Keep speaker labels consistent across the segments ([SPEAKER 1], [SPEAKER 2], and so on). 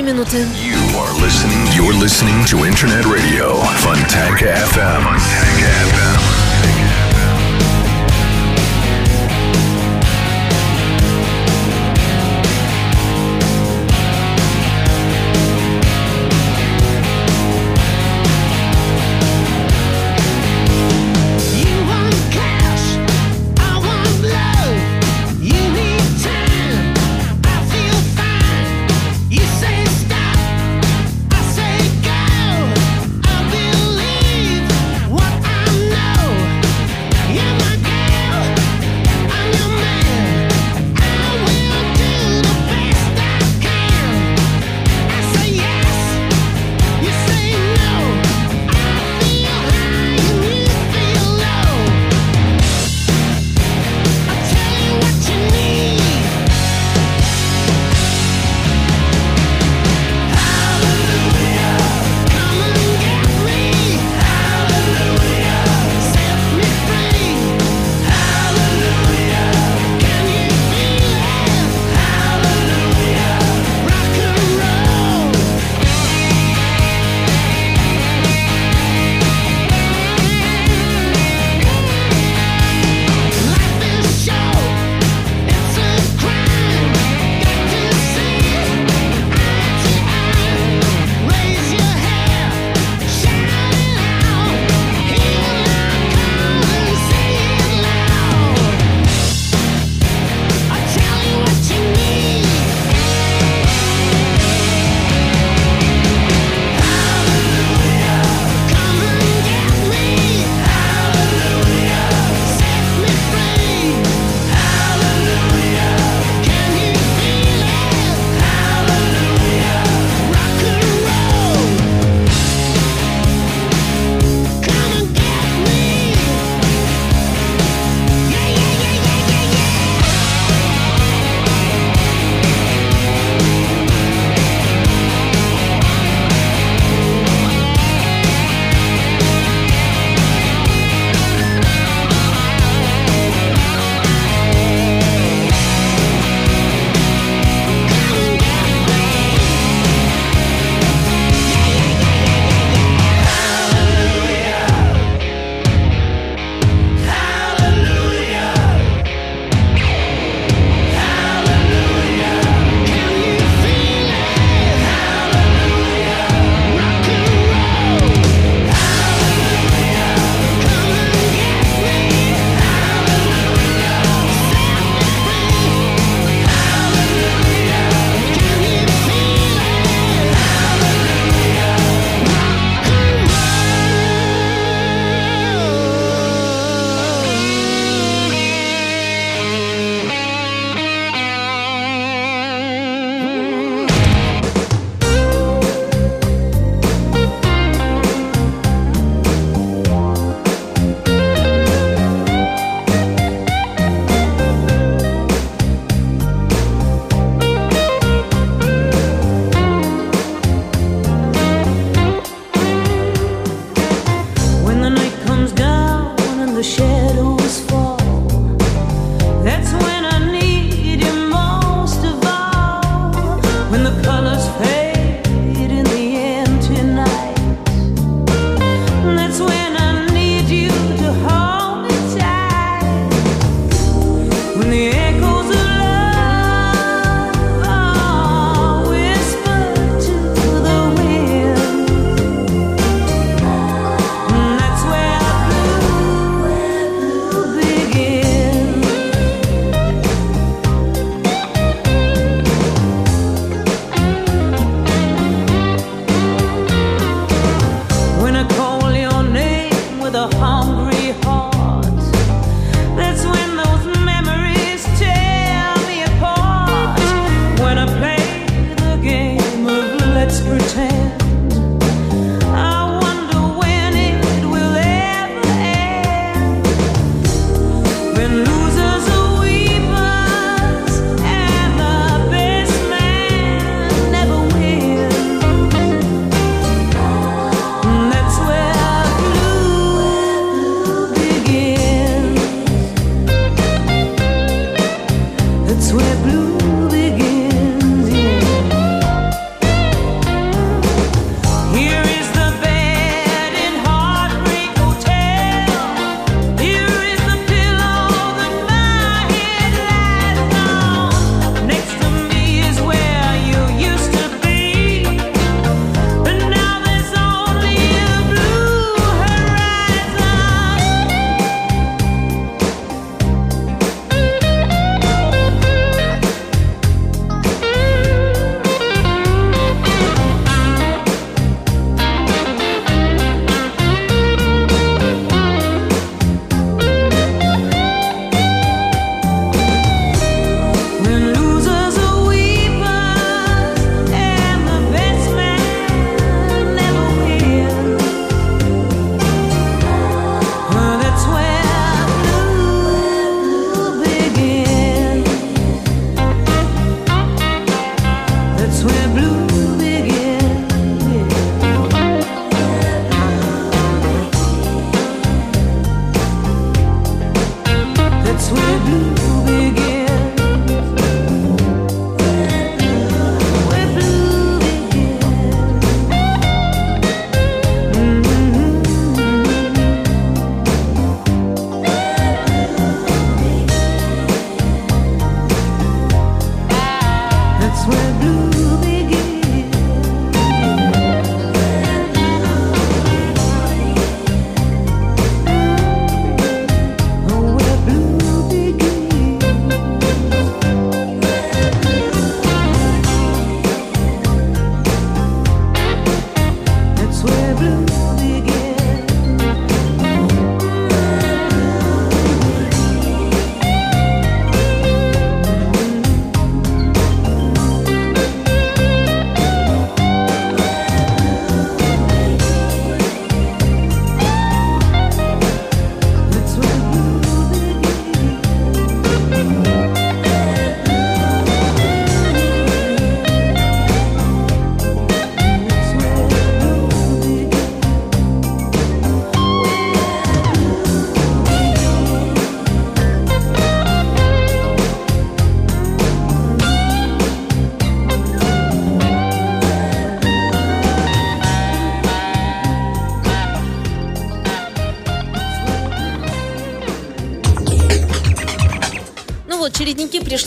[SPEAKER 1] 3 minuty.
[SPEAKER 2] You are listening, you're listening to Internet Radio Fontanka FM. Fontanka FM.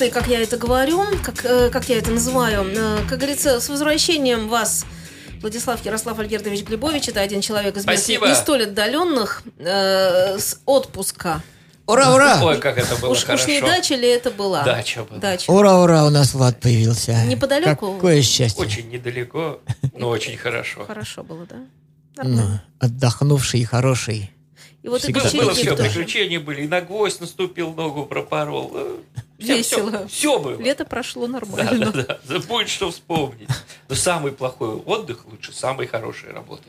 [SPEAKER 1] Пришли, как я это говорю, как, э, как я это называю. Э, как говорится, с возвращением вас, Владислав Ярослав Альгердович Глебович, это один человек из мест
[SPEAKER 3] Спасибо.
[SPEAKER 1] не столь отдаленных, э, с отпуска.
[SPEAKER 4] Ура, ура!
[SPEAKER 3] Ой, как это было
[SPEAKER 1] уж,
[SPEAKER 3] хорошо.
[SPEAKER 1] уж не дача ли это была?
[SPEAKER 3] Дача была.
[SPEAKER 1] Дача.
[SPEAKER 4] Ура, ура, у нас Влад появился.
[SPEAKER 1] Неподалеку?
[SPEAKER 4] Какое счастье.
[SPEAKER 3] Очень недалеко, но очень хорошо.
[SPEAKER 1] Хорошо было, да?
[SPEAKER 4] Ну, отдохнувший и хороший.
[SPEAKER 1] И вот
[SPEAKER 4] всегда.
[SPEAKER 1] этот
[SPEAKER 3] Было все,
[SPEAKER 1] тоже.
[SPEAKER 3] приключения были. И на гвоздь наступил, ногу пропорол. Э, всё-
[SPEAKER 1] Весело.
[SPEAKER 3] Все, все было.
[SPEAKER 1] Лето прошло нормально.
[SPEAKER 3] да, да. Да Будет что вспомнить. Но самый плохой отдых лучше самой хорошей работы.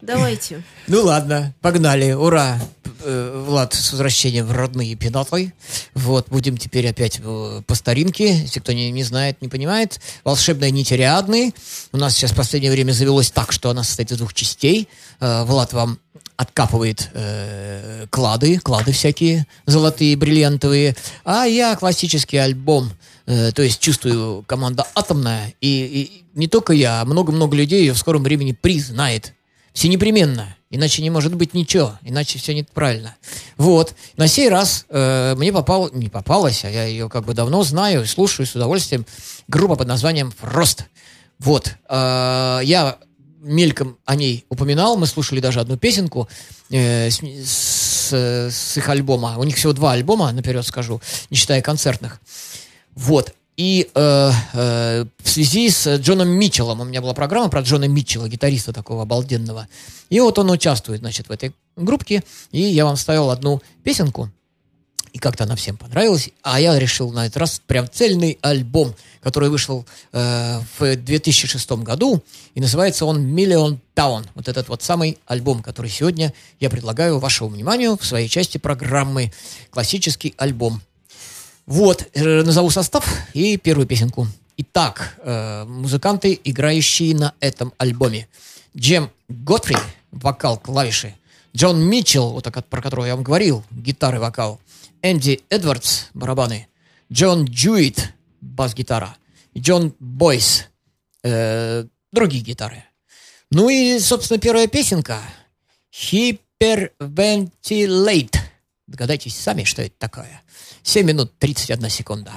[SPEAKER 1] Давайте.
[SPEAKER 4] Ну ладно, погнали. Ура! Э, Влад, с возвращением в родные пенаты. Вот, будем теперь опять э, по старинке. Если кто не, не знает, не понимает. Волшебная нить Ариадны. У нас сейчас в последнее время завелось так, что она состоит из двух частей. Влад вам откапывает э, клады, клады всякие золотые, бриллиантовые. А я классический альбом. Э, то есть чувствую, команда атомная. И, и не только я, а много-много людей ее в скором времени признает. Все непременно. Иначе не может быть ничего. Иначе все неправильно. Вот. На сей раз э, мне попал, не попалась, а я ее как бы давно знаю, слушаю с удовольствием. Группа под названием «Фрост». Вот. Э, я мельком о ней упоминал. Мы слушали даже одну песенку э, с, с- с их альбома. У них всего два альбома, наперед скажу, не считая концертных. Вот. И э, э, в связи с Джоном Митчеллом, у меня была программа про Джона Митчелла, гитариста такого обалденного. И вот он участвует, значит, в этой группке. И я вам ставил одну песенку. И как-то она всем понравилась. А я решил на этот раз прям цельный альбом, который вышел э, в 2006 году. И называется он «Million Town». Вот этот вот самый альбом, который сегодня я предлагаю вашему вниманию в своей части программы «Классический альбом». Вот, э, назову состав и первую песенку. Итак, э, музыканты, играющие на этом альбоме. Джем Готфри, вокал, клавиши. Джон Митчелл, вот так, про которого я вам говорил, гитары, вокал. Энди Эдвардс, барабаны. Джон Джуит, бас-гитара, Джон Бойс, э, другие гитары. Ну и, собственно, первая песенка Hyperventilate. Догадайтесь сами, что это такое. 7 минут 31 секунда.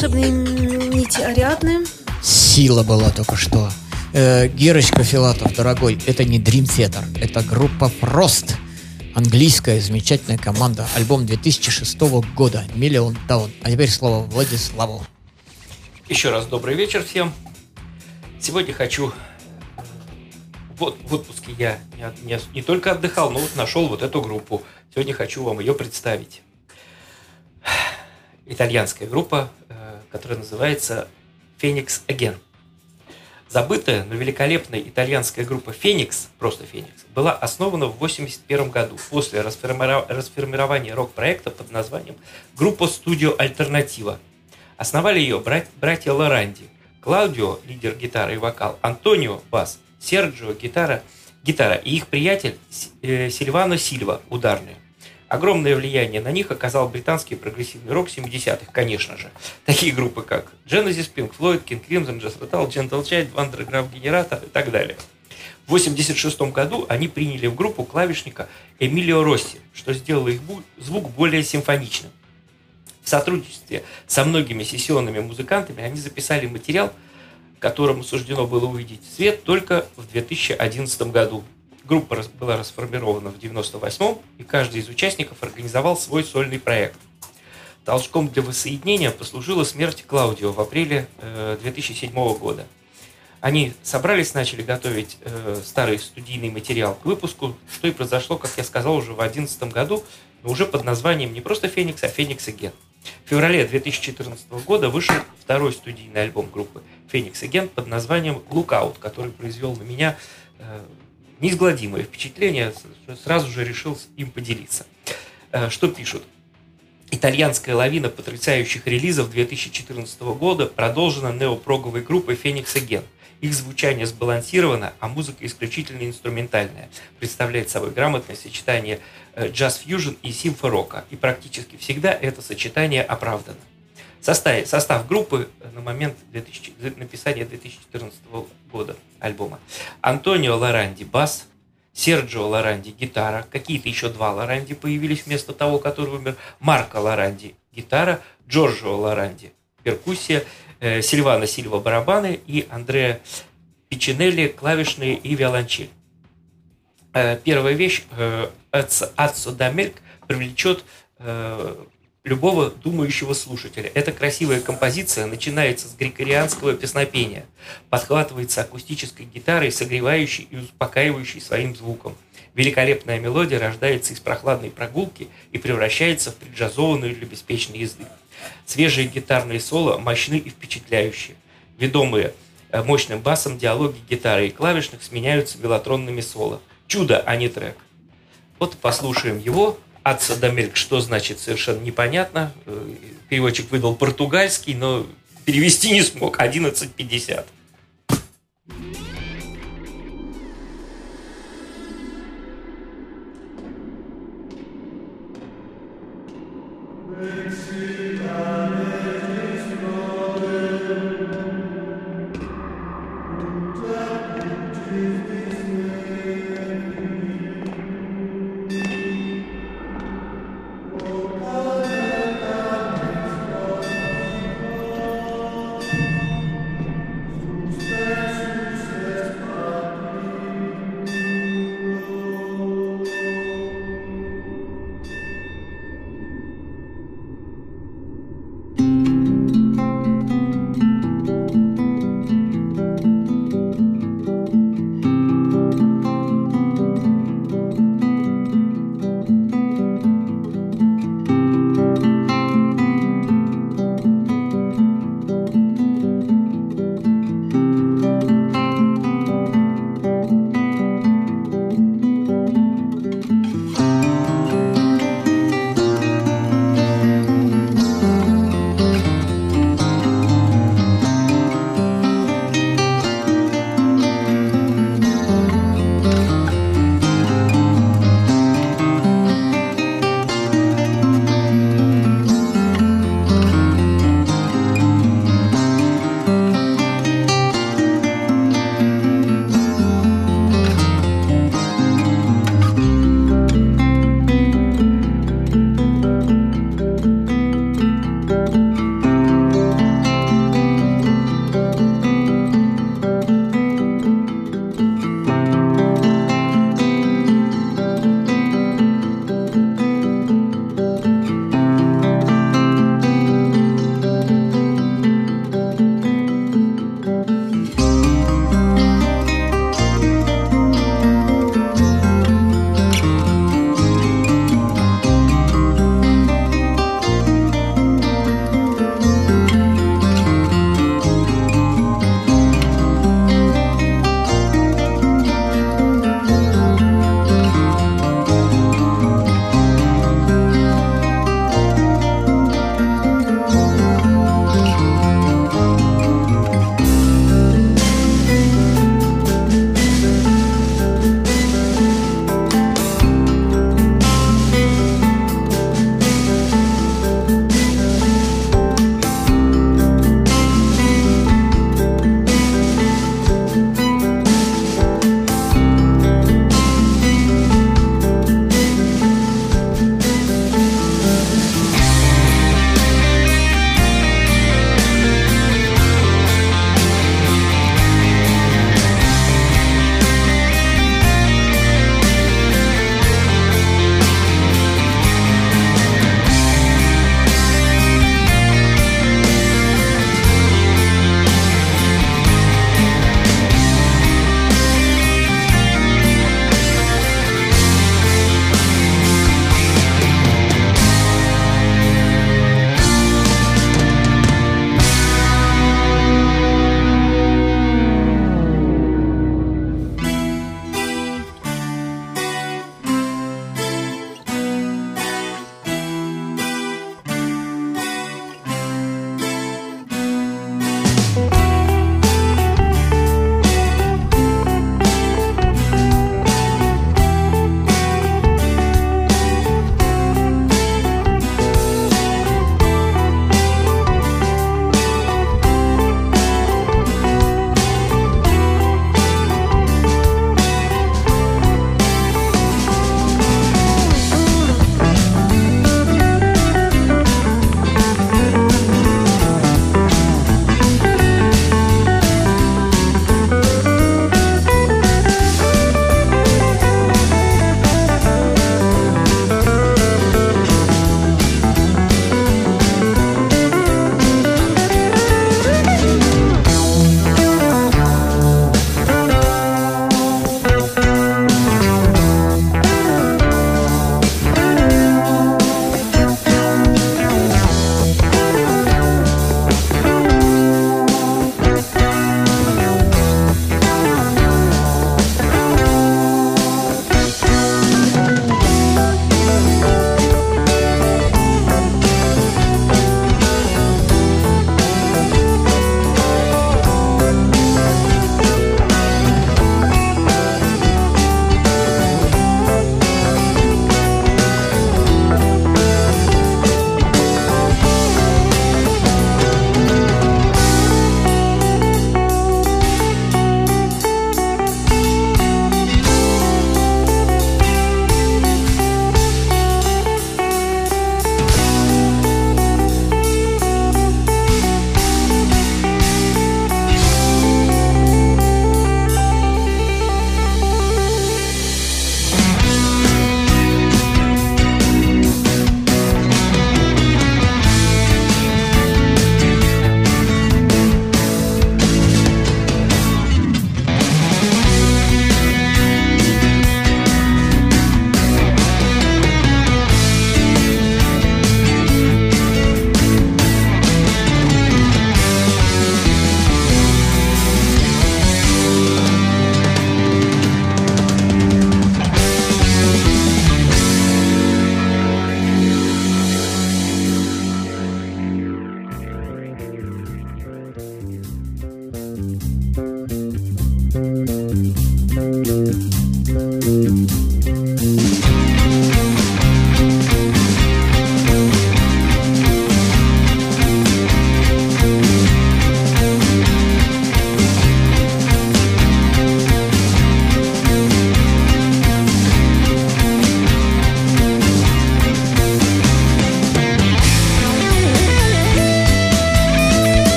[SPEAKER 1] Волшебные нити Ариадны.
[SPEAKER 4] Сила была только что. Э, Герочка Филатов, дорогой, это не Dream Theater, это группа Frost. Английская замечательная команда. Альбом 2006 года. Миллион Даун. А теперь слово Владиславу.
[SPEAKER 3] Еще раз добрый вечер всем. Сегодня хочу... Вот в отпуске я не, не, не только отдыхал, но вот нашел вот эту группу. Сегодня хочу вам ее представить. Итальянская группа, э, которая называется Phoenix Again. Забытая, но великолепная итальянская группа Феникс, просто Феникс, была основана в 1981 году после расформирования рок-проекта под названием группа Studio Альтернатива. Основали ее брат- братья Лоранди. Клаудио, лидер гитары и вокал, Антонио, бас, Серджио, гитара, гитара и их приятель э, Сильвано Сильва, ударные. Огромное влияние на них оказал британский прогрессивный рок 70-х, конечно же. Такие группы, как Genesis, Pink Floyd, King Crimson, Jazz Metal, Gentle Child, Underground Generator и так далее. В 1986 году они приняли в группу клавишника Эмилио Росси, что сделало их звук более симфоничным. В сотрудничестве со многими сессионными музыкантами они записали материал, которому суждено было увидеть свет только в 2011 году. Группа была расформирована в 1998 и каждый из участников организовал свой сольный проект. Толчком для воссоединения послужила смерть Клаудио в апреле э, 2007 года. Они собрались, начали готовить э, старый студийный материал к выпуску, что и произошло, как я сказал, уже в 2011 году, но уже под названием не просто «Феникс», а «Феникс Again». В феврале 2014 года вышел второй студийный альбом группы «Феникс Again» под названием «Lookout», который произвел на меня э, неизгладимое впечатление, сразу же решил им поделиться. Э, Что пишут? Итальянская лавина потрясающих релизов 2014 года продолжена неопроговой группой Phoenix Again. Их звучание сбалансировано, а музыка исключительно инструментальная. Представляет собой грамотное сочетание э, джаз-фьюжн и симфорока. И практически всегда это сочетание оправдано. Состав, состав группы на момент 2000 написания 2014 года альбома. Антонио Лоранди – бас, Серджио Лоранди – гитара, какие-то еще два Лоранди появились вместо того, который умер, Марко Лоранди – гитара, Джорджио Лоранди – перкуссия, э, Сильвана Сильва – барабаны и Андреа Пичинелли – клавишные и виолончель. Э, Первая вещь э, «Аццо Аццо да Мельк» привлечет э, любого думающего слушателя. Эта красивая композиция начинается с григорианского песнопения, подхватывается акустической гитарой, согревающей и успокаивающей своим звуком. Великолепная мелодия рождается из прохладной прогулки и превращается в преджазованную для беспечной езды. Свежие гитарные соло мощны и впечатляющие. Ведомые э, мощным басом диалоги гитары и клавишных сменяются велотронными соло. Чудо, а не трек. Вот послушаем его от Садамельк, что значит, совершенно непонятно. Э, переводчик выдал португальский, но перевести не смог. 11.50.
[SPEAKER 4] Thanks.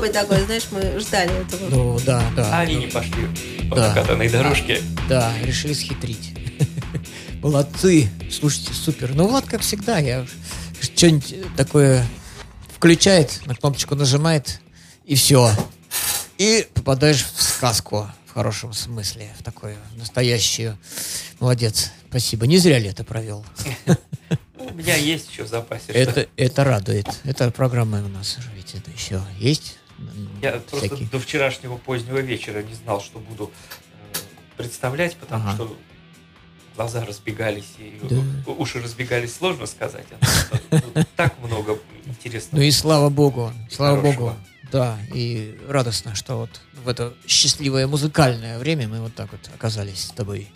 [SPEAKER 1] Должно быть такое, знаешь, мы ждали этого.
[SPEAKER 4] Ну, да, да.
[SPEAKER 3] А они не пошли по
[SPEAKER 4] Да.
[SPEAKER 3] накатанной дорожке.
[SPEAKER 4] Да, решили схитрить. Молодцы. Слушайте, супер. Ну, Влад, как всегда, я что-нибудь такое включает, на кнопочку нажимает, и все. И попадаешь в сказку, в хорошем смысле, в такую настоящую. Молодец. Спасибо. Не зря лето провел.
[SPEAKER 3] Ну, У меня есть еще в запасе.
[SPEAKER 4] Это, это радует. Это программа у нас это еще есть.
[SPEAKER 3] Я просто
[SPEAKER 4] Всякие.
[SPEAKER 3] до вчерашнего позднего вечера не знал, что буду э, представлять, потому
[SPEAKER 4] Ага.
[SPEAKER 3] что глаза разбегались и
[SPEAKER 4] Да.
[SPEAKER 3] уши разбегались, сложно сказать. А, ну, Так много интересного.
[SPEAKER 4] Ну и слава богу, слава богу. Да, и радостно, что вот в это счастливое музыкальное время мы вот так вот оказались с тобой.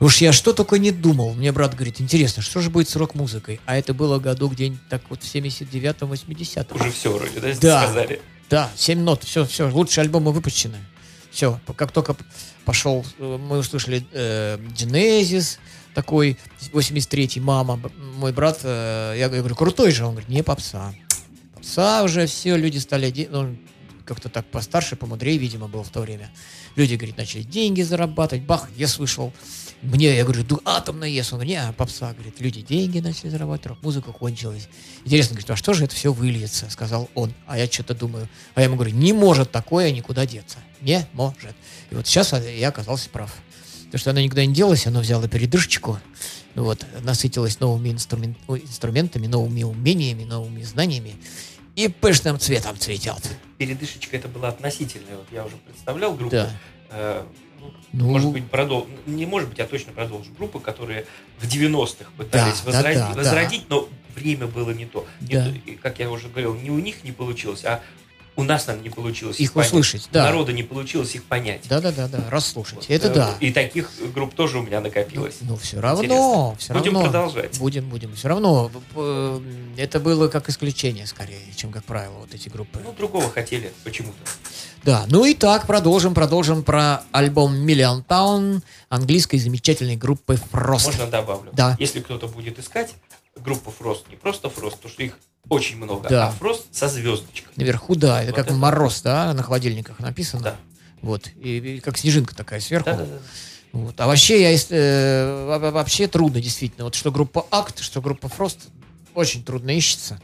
[SPEAKER 4] Уж я что только не думал. Мне брат говорит, интересно, что же будет с рок-музыкой? А это было году где-нибудь так вот в 79-м, 80-м.
[SPEAKER 3] Уже все вроде, да,
[SPEAKER 4] Да.
[SPEAKER 3] сказали.
[SPEAKER 4] Да, 7 нот, все, все, лучшие альбомы выпущены. Все, как только пошел, э, мы услышали э, Genesis, такой, 83-й, мама, мой брат, э, я говорю, крутой же, он говорит, не попса. Попса уже все, люди стали, ну, как-то так постарше, помудрее, видимо, был в то время. Люди, говорит, начали деньги зарабатывать, бах, ес вышел. Мне, я говорю, ду, атомный ес. Он говорит, не, попса, говорит, люди деньги начали зарабатывать, рок-музыка кончилась. Интересно, говорит, а что же это все выльется, сказал он. А я что-то думаю, а я ему говорю, не может такое никуда деться. Не может. И вот сейчас я оказался прав. Потому что оно никуда не делось, оно взяло передышечку, вот, насытилось новыми инструмен- ой, инструментами, новыми умениями, новыми знаниями и пышным цветом цветет.
[SPEAKER 3] Передышечка это была относительная. Вот я уже представлял группу.
[SPEAKER 4] Да.
[SPEAKER 3] э,
[SPEAKER 4] ну,
[SPEAKER 3] может быть, продол... не может быть, я точно продолжу. Группы, которые в 90-х пытались
[SPEAKER 4] Да, да,
[SPEAKER 3] возради-
[SPEAKER 4] да, да.
[SPEAKER 3] возродить, но время было не то. Не
[SPEAKER 4] Да.
[SPEAKER 3] то. И, как я уже говорил, не у них не получилось, а у нас, наверное, не получилось
[SPEAKER 4] Их
[SPEAKER 3] понять.
[SPEAKER 4] услышать,
[SPEAKER 3] У
[SPEAKER 4] да.
[SPEAKER 3] народа не получилось их понять.
[SPEAKER 4] Да-да-да, расслушать.
[SPEAKER 3] Вот,
[SPEAKER 4] Это
[SPEAKER 3] э,
[SPEAKER 4] да.
[SPEAKER 3] И таких групп тоже у меня накопилось.
[SPEAKER 4] Ну, все равно,
[SPEAKER 3] Интересно.
[SPEAKER 4] все
[SPEAKER 3] Будем
[SPEAKER 4] равно.
[SPEAKER 3] продолжать.
[SPEAKER 4] Будем, будем. Все равно э, это было как исключение скорее, чем как правило вот эти группы.
[SPEAKER 3] Ну, другого хотели почему-то.
[SPEAKER 4] Да, ну и так, продолжим, продолжим про альбом Million Town английской замечательной группы Frost.
[SPEAKER 3] Можно добавлю?
[SPEAKER 4] Да.
[SPEAKER 3] Если кто-то будет искать группу Фрост, не просто Фрост, потому что их очень много,
[SPEAKER 4] Да.
[SPEAKER 3] а Фрост со звездочкой.
[SPEAKER 4] Наверху, да, это
[SPEAKER 3] Вот
[SPEAKER 4] как
[SPEAKER 3] это.
[SPEAKER 4] мороз, да, на холодильниках написано.
[SPEAKER 3] Да.
[SPEAKER 4] Вот, и, и как снежинка такая сверху.
[SPEAKER 3] Да-да-да.
[SPEAKER 4] Вот. А вообще, я, э, во- во- вообще трудно, действительно. Вот что группа Акт, что группа Фрост, очень трудно ищется.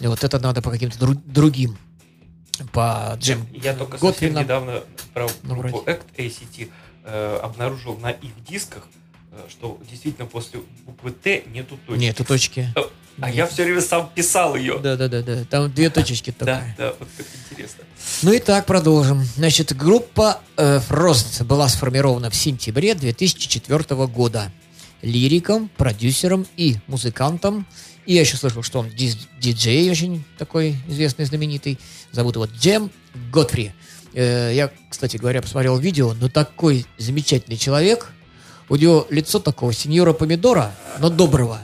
[SPEAKER 4] И вот это надо по каким-то дру- другим. По Джем
[SPEAKER 3] Я только
[SPEAKER 4] Готфри
[SPEAKER 3] совсем
[SPEAKER 4] нам-
[SPEAKER 3] недавно про
[SPEAKER 4] Ну,
[SPEAKER 3] группу. Act ACT э, обнаружил на их дисках, э, что действительно после буквы Т нету точки.
[SPEAKER 4] Нету точки.
[SPEAKER 3] Э, А я все время сам писал ее.
[SPEAKER 4] Да, да, да, да. Там две точечки
[SPEAKER 3] Да,
[SPEAKER 4] только.
[SPEAKER 3] да, вот как интересно.
[SPEAKER 4] Ну и так продолжим. Значит, группа э, Frost была сформирована в сентябре 2004 года. Лириком, продюсером и музыкантом. И я еще слышал, что он диджей очень такой известный, знаменитый. Зовут его Джем Готфри. Э, я, кстати говоря, посмотрел видео, но такой замечательный человек. У него лицо такого сеньора помидора, но доброго.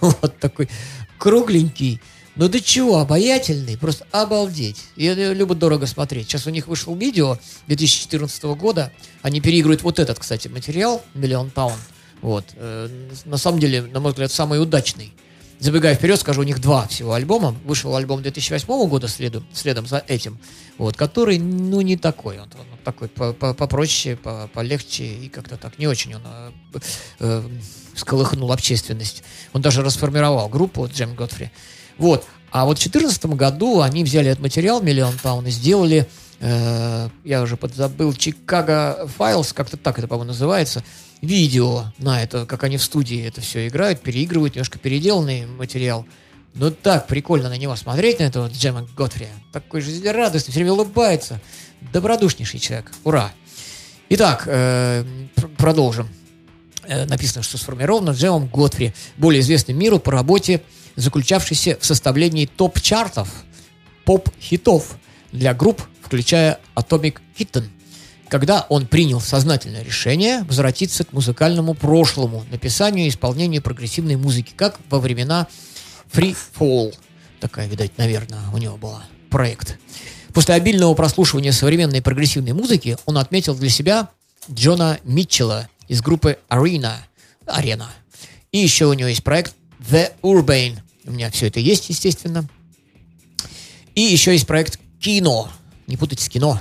[SPEAKER 4] Вот такой кругленький. Ну до чего, обаятельный, просто обалдеть. И это любо-дорого смотреть. Сейчас у них вышло видео 2014 года. Они переигрывают вот этот, кстати, материал, Миллион Таун. Вот. Э, На самом деле, на мой взгляд, самый удачный. Забегая вперед, скажу, у них два всего альбома. Вышел альбом 2008 года следом, следом за этим, вот, который, ну, не такой. Он, он такой по- по- попроще, по- полегче и как-то так не очень он э, э, всколыхнул общественность. Он даже расформировал группу Джем Готфри. Вот. А вот в 2014 году они взяли этот материал Миллион Таун и сделали, э, я уже подзабыл, Чикаго Files, как-то так это, по-моему, называется, видео на это, как они в студии это все играют, переигрывают, немножко переделанный материал. Ну так прикольно на него смотреть, на этого Джема Готфри. Такой жизнерадостный, все время улыбается. Добродушнейший человек. Ура! Итак, э, пр- продолжим. Э, написано, что сформировано Джемом Готфри, более известным миру по работе, заключавшейся в составлении топ-чартов, поп-хитов для групп, включая Atomic Kitten, когда он принял сознательное решение возвратиться к музыкальному прошлому, написанию и исполнению прогрессивной музыки, как во времена Free Fall. Такая, видать, наверное, у него была проект. После обильного прослушивания современной прогрессивной музыки он отметил для себя Джона Митчелла из группы Arena. Арена. И еще у него есть проект The Urbane У меня все это есть, естественно. И еще есть проект «Кино». Не путайте с «Кино».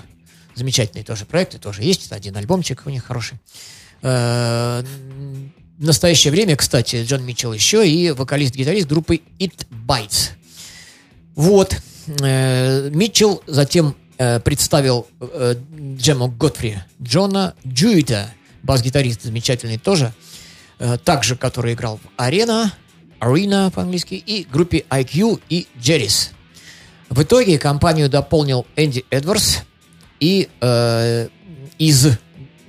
[SPEAKER 4] Замечательный тоже проект, и тоже есть. Один альбомчик у них хороший. Э, В настоящее время, кстати, Джон Митчелл еще и вокалист-гитарист группы It Bites. Вот. Э, Митчелл затем э, представил Джему Готфри Джона Джуита, бас-гитарист замечательный тоже, э, также который играл в Арена, Арена по-английски, и группе IQ и Джеррис. В итоге компанию дополнил Энди Эдвардс и э, из э,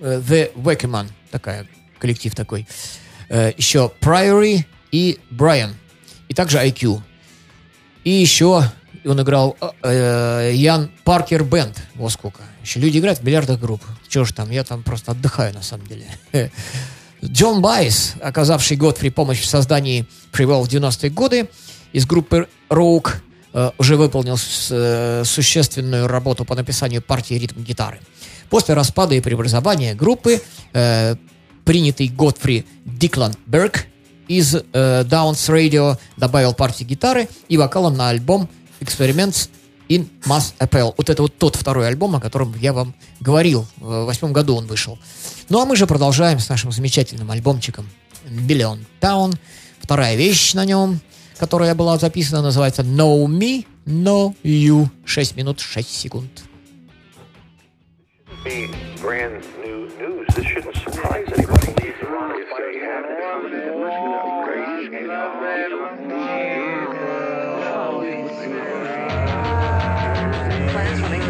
[SPEAKER 4] The Wackerman, такая коллектив такой. Э, еще Priory и Брайан. И также IQ. И еще он играл э, Ян Паркер Бенд. Вот сколько. Еще люди играют в миллиардах групп. Чего ж там, я там просто отдыхаю на самом деле. Джон Байс, оказавший Готфри помощь в создании Привел в 90-е годы, из группы Rogue э, уже выполнил э, существенную работу по написанию партии ритм-гитары. После распада и преобразования группы э, принятый Готфри Диклан Берг из э, Downs Radio добавил партии гитары и вокалом на альбом Experiments in Mass Appeal. Вот это вот тот второй альбом, о котором я вам говорил. В восьмом году он вышел. Ну а мы же продолжаем с нашим замечательным альбомчиком Billion Town. Вторая вещь на нем, которая была записана, называется No Me, No You. 6 минут 6 секунд.
[SPEAKER 5] This
[SPEAKER 6] transmitting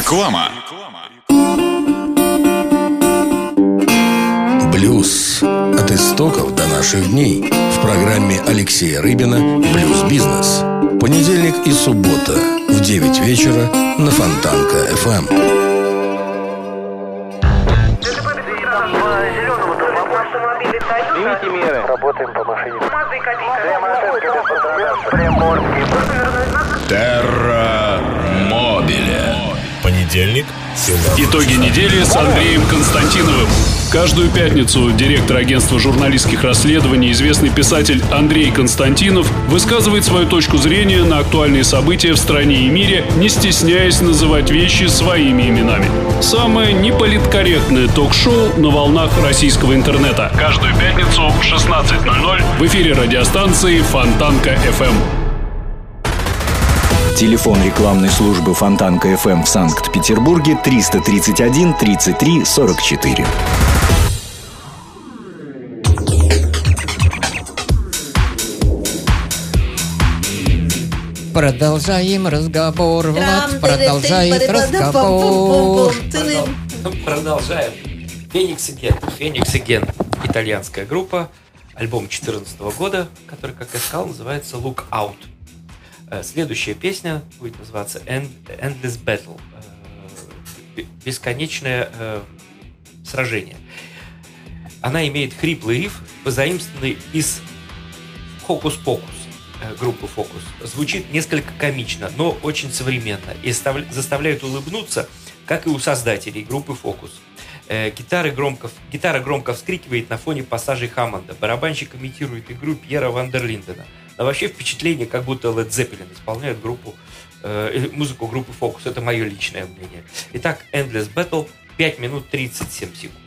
[SPEAKER 2] Реклама.
[SPEAKER 7] Блюз. От истоков до наших дней. В программе Алексея Рыбина «Блюз-бизнес». Понедельник и суббота в 9 вечера на Фонтанка Эм. ФМ.
[SPEAKER 5] Работаем по машине.
[SPEAKER 2] Терра.
[SPEAKER 8] Понедельник.
[SPEAKER 9] Итоги недели с Андреем Константиновым. Каждую пятницу директор агентства журналистских расследований, известный писатель Андрей Константинов высказывает свою точку зрения на актуальные события в стране и мире, не стесняясь называть вещи своими именами. Самое неполиткорректное ток-шоу на волнах российского интернета. Каждую пятницу в 16.00 в эфире радиостанции Фонтанка FM.
[SPEAKER 10] Телефон рекламной службы Фонтанка FM в Санкт-Петербурге 331 33 44.
[SPEAKER 4] Продолжаем разговор, Влад продолжает разговор.
[SPEAKER 3] Продолжаем. Феникс Ген. Феникс Ген. Итальянская группа. Альбом 2014 года, который, как я сказал, называется Look Out. Э, Следующая песня будет называться End- Endless Battle. Э, Бесконечное э, сражение. Она имеет хриплый риф, позаимствованный из Хокус-Покус группы Фокус. Звучит несколько комично, но очень современно и став- заставляет улыбнуться, как и у создателей группы Фокус. Гитары громко, гитара громко вскрикивает на фоне пассажей Хаммонда. Барабанщик имитирует игру Пьера Вандерлиндена. Но вообще впечатление, как будто Led Zeppelin исполняет группу, э, музыку группы Фокус. Это мое личное мнение. Итак, Endless Battle 5 минут 37 секунд.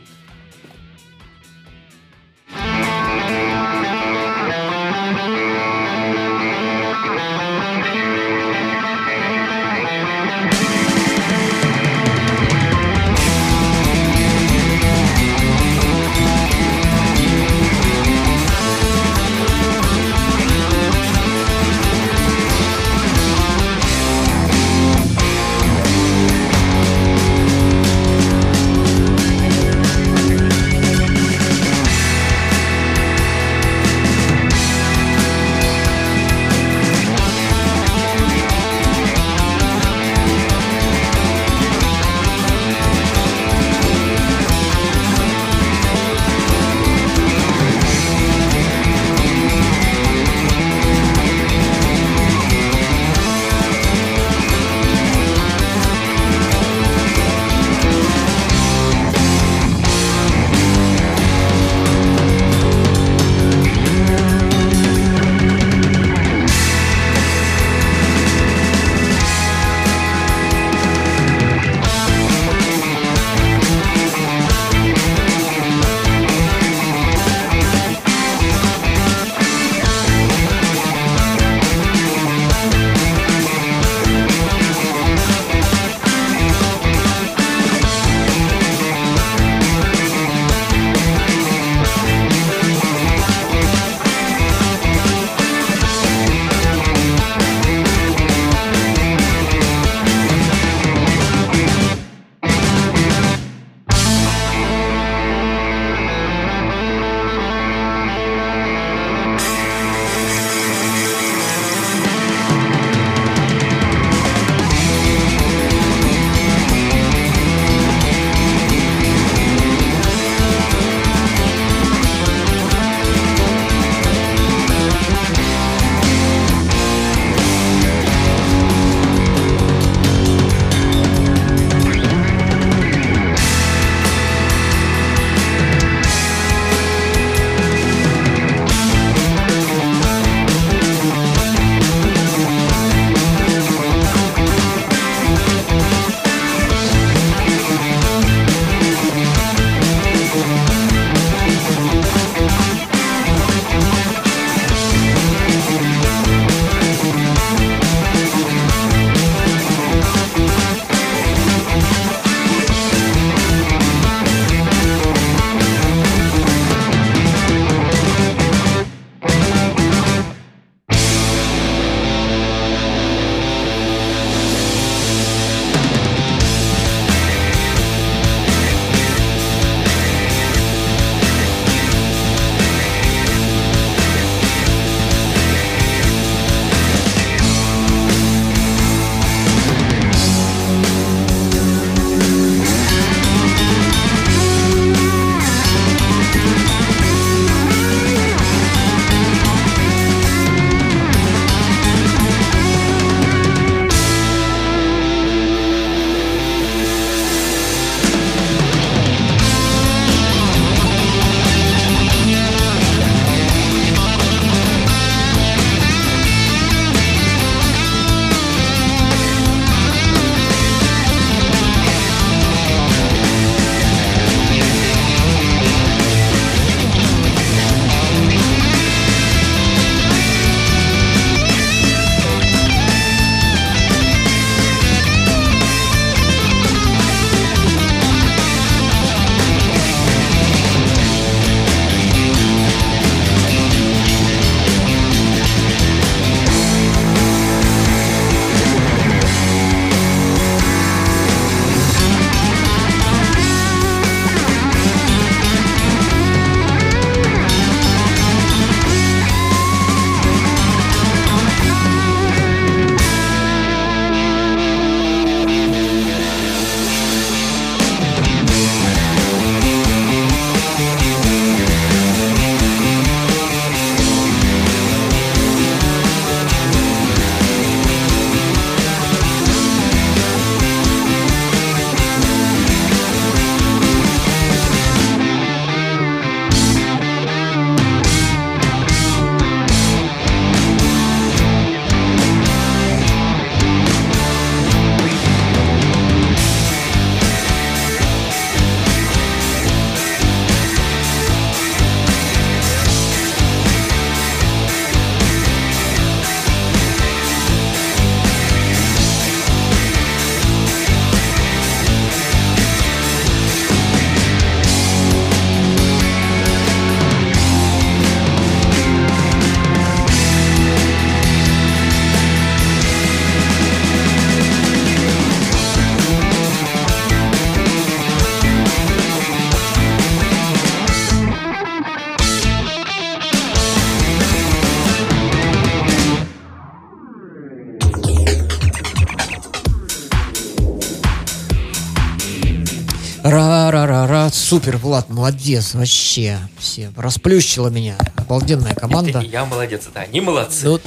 [SPEAKER 4] Супер, Влад, молодец, вообще. Все, расплющила меня. Обалденная команда.
[SPEAKER 3] Это я молодец, это они молодцы.
[SPEAKER 4] Ну,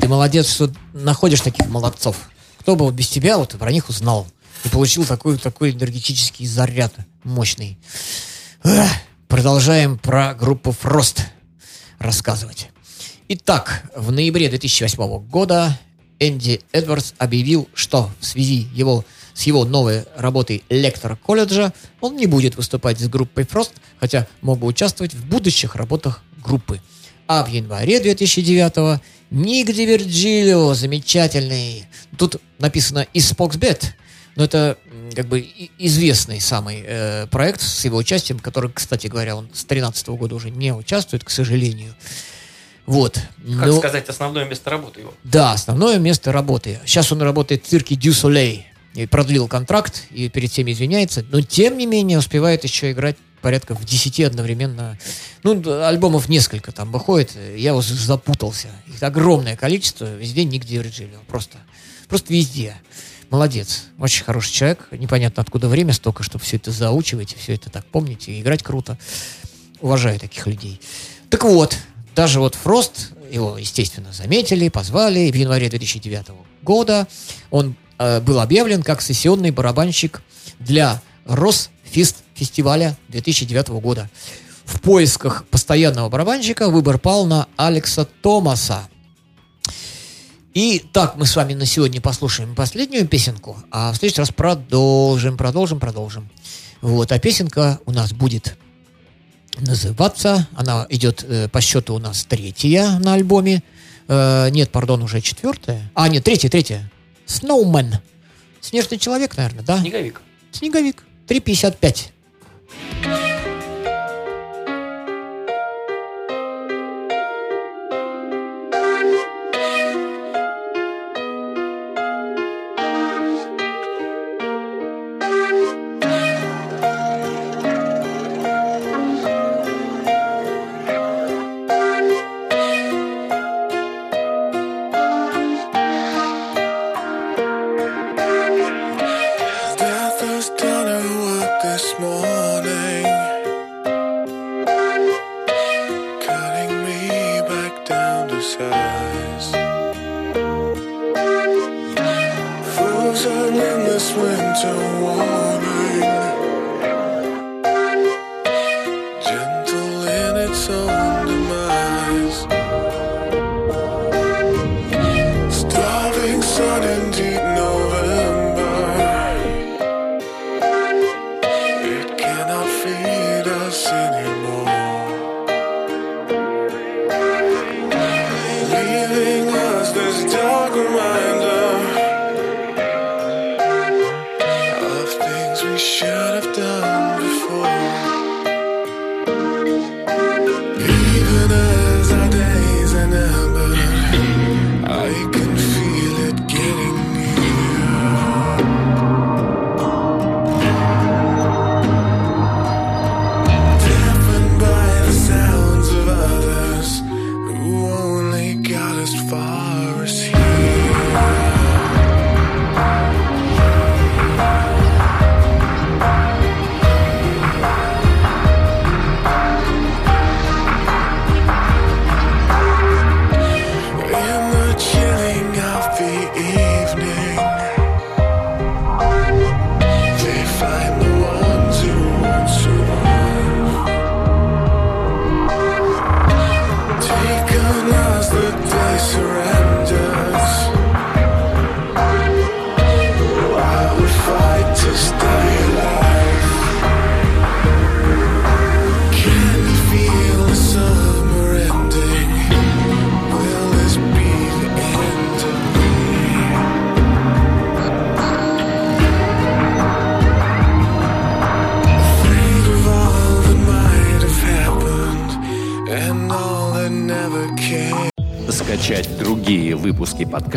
[SPEAKER 4] ты молодец, что находишь таких молодцов. Кто бы вот без тебя вот про них узнал и получил такой, такой энергетический заряд мощный. Эх, продолжаем про группу Фрост рассказывать. Итак, в ноябре 2008 года Энди Эдвардс объявил, что в связи его, с его новой работой лектора колледжа он не будет выступать с группой Фрост, хотя мог бы участвовать в будущих работах группы. А в январе 2009 Ник Ди Вирджилио, замечательный. Тут написано из Spoxbet, но это как бы известный самый э, проект с его участием, который, кстати говоря, он с 2013 года уже не участвует, к сожалению. Вот.
[SPEAKER 3] Как
[SPEAKER 4] Но-
[SPEAKER 3] сказать, основное место работы его.
[SPEAKER 4] да, основное место работы. Сейчас он работает в цирке Дю Солей. И продлил контракт, и перед всеми извиняется. Но, тем не менее, успевает еще играть порядка в 10 одновременно. Ну, альбомов несколько там выходит. Я уже запутался. Их огромное количество. Везде нигде Вирджилио. Просто, просто везде. Молодец. Очень хороший человек. Непонятно, откуда время столько, чтобы все это заучивать, все это так помнить и играть круто. Уважаю таких людей. Так вот, даже вот Фрост, его, естественно, заметили, позвали. В январе 2009 года он был объявлен как сессионный барабанщик для Росфест фестиваля 2009 года. В поисках постоянного барабанщика выбор пал на Алекса Томаса. И так мы с вами на сегодня послушаем последнюю песенку, а в следующий раз продолжим, продолжим, продолжим. Вот, а песенка у нас будет называться. Она идет э, по счету у нас третья на альбоме. Э, нет, пардон, уже четвертая. А, нет, третья, третья. Snowman. Снежный человек, наверное, да?
[SPEAKER 3] Снеговик.
[SPEAKER 4] Снеговик. 3,55.